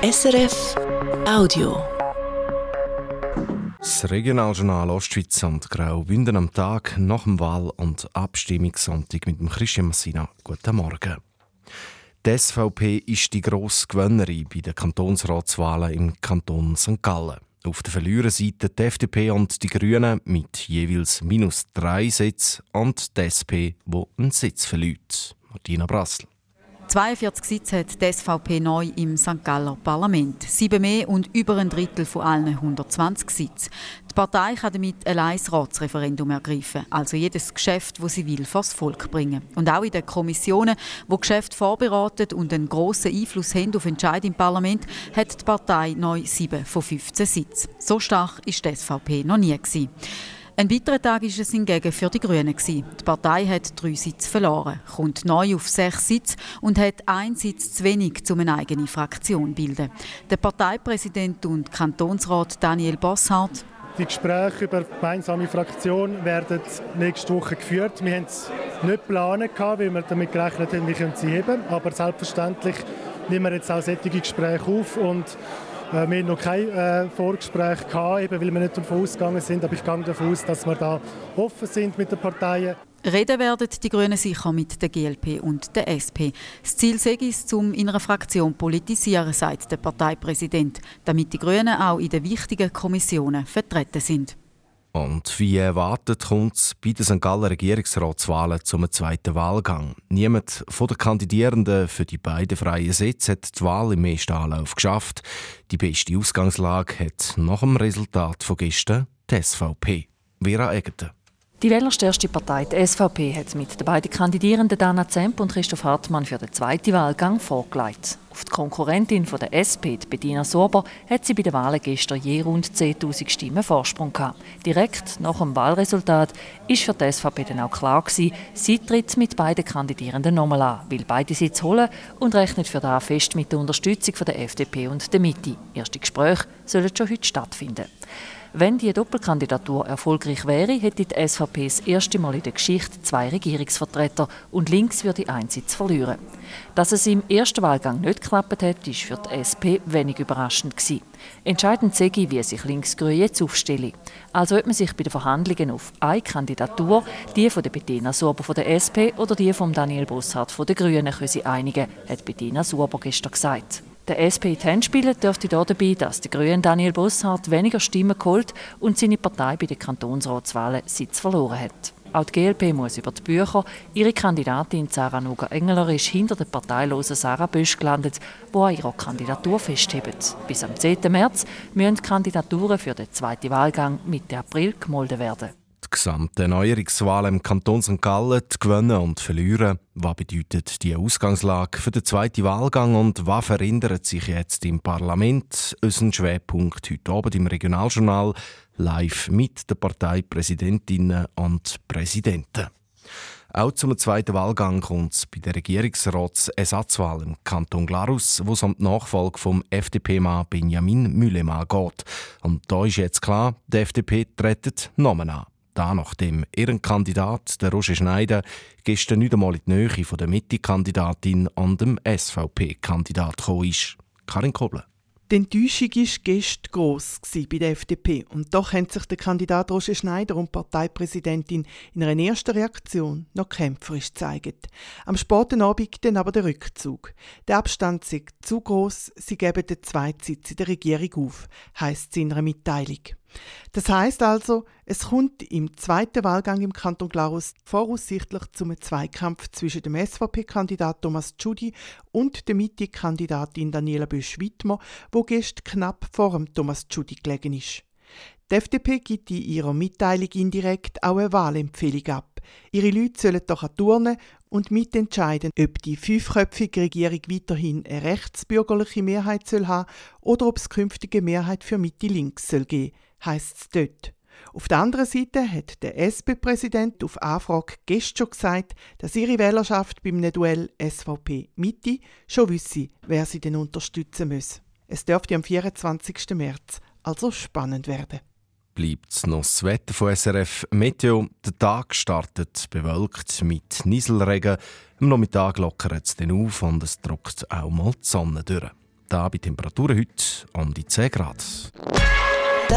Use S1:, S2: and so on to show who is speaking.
S1: SRF Audio.
S2: Das Regionaljournal Ostschweiz und Graubünden am Tag nach dem Wahl- und Abstimmungssonntag mit dem Christian Massina. Guten Morgen. Die SVP ist die grosse Gewinnerin bei den Kantonsratswahlen im Kanton St. Gallen. Auf der Verliererseite die FDP und die Grünen mit jeweils minus drei Sitzen und die SP, wo einen Sitz verliert. Martina Brassel.
S3: 42 Sitze hat die SVP neu im St. Galler Parlament. Sieben mehr und über ein Drittel von allen 120 Sitzen. Die Partei kann damit allein das Ratsreferendum ergreifen, also jedes Geschäft, das sie will, vors Volk bringen. Und auch in den Kommissionen, wo Geschäfte vorbereitet und einen grossen Einfluss haben auf Entscheid im Parlament, hat die Partei neu sieben von 15 Sitzen. So stark ist die SVP noch nie gewesen. Ein weiterer Tag war es hingegen für die Grünen. Die Partei hat drei Sitze verloren, kommt neu auf sechs Sitze und hat einen Sitz zu wenig, um eine eigene Fraktion zu bilden. Der Parteipräsident und Kantonsrat Daniel Bosshardt
S4: die Gespräche über die gemeinsame Fraktion werden nächste Woche geführt. Wir haben es nicht geplant, weil wir damit gerechnet haben, wir können sie heben. Aber selbstverständlich nehmen wir jetzt auch solche Gespräche auf und wir haben noch kein äh, Vorgespräch gehabt, eben weil wir nicht davon ausgegangen sind, aber ich gehe davon aus, dass wir da offen sind mit den Parteien.
S3: Reden werden die Grünen sicher mit der GLP und der SP. Das Ziel ist es, um in einer Fraktion politisieren, sagt der Parteipräsident, damit die Grünen auch in den wichtigen Kommissionen vertreten sind.
S2: Und wie erwartet kommt es bei den St. Galler Regierungsratswahlen zum zweiten Wahlgang. Niemand von den Kandidierenden für die beiden freien Sitze hat die Wahl im ersten Anlauf geschafft. Die beste Ausgangslage hat nach dem Resultat von gestern die SVP. Vera Egeten.
S5: Die wählerstärkste Partei, die SVP, hat mit den beiden Kandidierenden Dana Zemp und Christoph Hartmann für den zweiten Wahlgang vorgelegt. Auf die Konkurrentin von der SP, Bettina Sorber, hat sie bei den Wahlen gestern je rund 10.000 Stimmen Vorsprung gehabt. Direkt nach dem Wahlresultat ist für die SVP dann auch klar gewesen, sie tritt mit beiden Kandidierenden nochmal an, will beide Sitze holen und rechnet für das fest mit der Unterstützung von der FDP und der Mitte. Erste Gespräche sollen schon heute stattfinden. Wenn die Doppelkandidatur erfolgreich wäre, hätte die SVP das erste Mal in der Geschichte zwei Regierungsvertreter und links würde ein Sitz verlieren. Dass es im ersten Wahlgang nicht geklappt hat, ist für die SP wenig überraschend gewesen. Entscheidend sei, wie sich Linksgrün jetzt aufstelle. Also ob man sich bei den Verhandlungen auf eine Kandidatur, die von der Bettina Sorber von der SP oder die von Daniel Bosshardt von der Grünen, einigen hat Bettina Sorber gestern gesagt. Der SP in die Hände spielen dürfte dabei, dass der Grüne Daniel Bosshardt weniger Stimmen geholt und seine Partei bei den Kantonsratswahlen Sitz verloren hat. Auch die GLP muss über die Bücher. Ihre Kandidatin Sarah Nuga-Engeler ist hinter der parteilosen Sarah Bösch gelandet, die an ihrer Kandidatur festhebt. Bis am 10. März müssen Kandidaturen für den zweiten Wahlgang Mitte April gemolden werden
S2: die gesamte Neuerungswahl im Kanton St. Gallen zu gewinnen und verlieren. Was bedeutet die Ausgangslage für den zweiten Wahlgang und was verändert sich jetzt im Parlament? Unser Schwerpunkt heute Abend im Regionaljournal live mit den Parteipräsidentinnen und Präsidenten. Auch zum zweiten Wahlgang kommt es bei der Regierungsratsersatzwahl im Kanton Glarus, wo es um die Nachfolge vom FDP-Mann Benjamin Müllemann geht. Und da ist jetzt klar, die FDP tritt Namen an. Da nachdem ihren Kandidat, der Roger Schneider, gestern nicht einmal in die Nähe von der Mitte-Kandidatin an dem SVP-Kandidat ist. Karin Kobler.
S6: Die Enttäuschung war gestern gross bei der FDP. Und doch haben sich der Kandidat Roger Schneider und Parteipräsidentin in einer ersten Reaktion noch kämpferisch gezeigt. Am späten Abend dann aber der Rückzug. Der Abstand sei zu gross, sie geben den zweiten Sitz in der Regierung auf, heisst es in einer Mitteilung. Das heißt also, es kommt im zweiten Wahlgang im Kanton Glarus voraussichtlich zum Zweikampf zwischen dem SVP-Kandidat Thomas Tschudi und der Mitte-Kandidatin Daniela Bösch-Wittmer, wo gestern knapp vor dem Thomas Tschudi gelegen ist. Die FDP gibt in ihrer Mitteilung indirekt auch eine Wahlempfehlung ab. Ihre Leute sollen doch an Turnen und mitentscheiden, ob die fünfköpfige Regierung weiterhin eine rechtsbürgerliche Mehrheit soll haben oder ob es künftige Mehrheit für Mitte-Links soll geben heisst es dort. Auf der anderen Seite hat der SP-Präsident auf Anfrage gestern schon gesagt, dass ihre Wählerschaft beim Duell SVP-Mitte schon wisse, wer sie denn unterstützen muss. Es dürfte am 24. März also spannend werden.
S2: Bleibt noch das Wetter von SRF Meteo. Der Tag startet bewölkt mit Nieselregen. Am Nachmittag lockert es dann auf und es drückt auch mal die Sonne durch. Da bei Temperaturen heute um die 10 Grad.